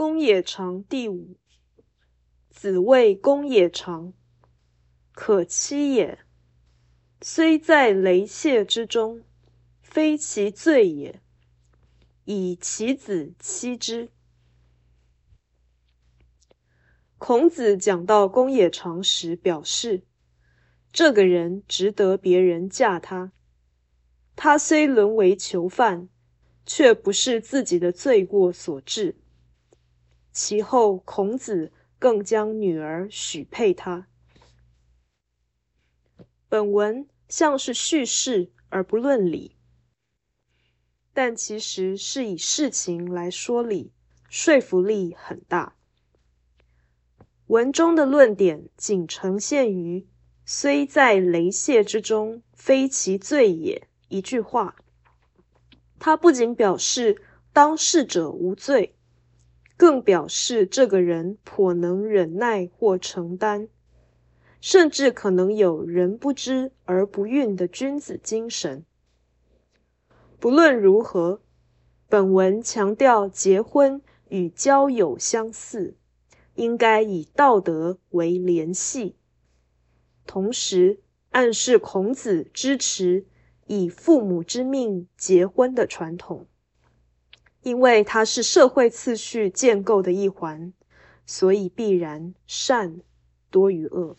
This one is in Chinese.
公冶长第五。子谓公冶长：“可欺也。虽在雷泄之中，非其罪也。以其子欺之。”孔子讲到公冶长时，表示这个人值得别人嫁他。他虽沦为囚犯，却不是自己的罪过所致。其后，孔子。更将女儿许配他。本文像是叙事而不论理，但其实是以事情来说理，说服力很大。文中的论点仅呈现于“虽在雷泄之中，非其罪也”一句话，它不仅表示当事者无罪。更表示这个人颇能忍耐或承担，甚至可能有人不知而不愠的君子精神。不论如何，本文强调结婚与交友相似，应该以道德为联系，同时暗示孔子支持以父母之命结婚的传统。因为它是社会次序建构的一环，所以必然善多于恶。